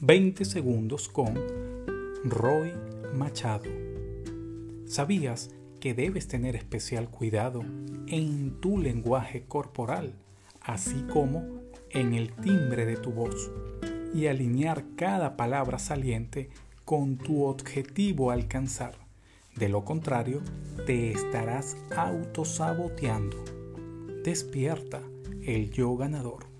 20 segundos con Roy Machado. ¿Sabías que debes tener especial cuidado en tu lenguaje corporal, así como en el timbre de tu voz, y alinear cada palabra saliente con tu objetivo a alcanzar? De lo contrario, te estarás autosaboteando. Despierta el yo ganador.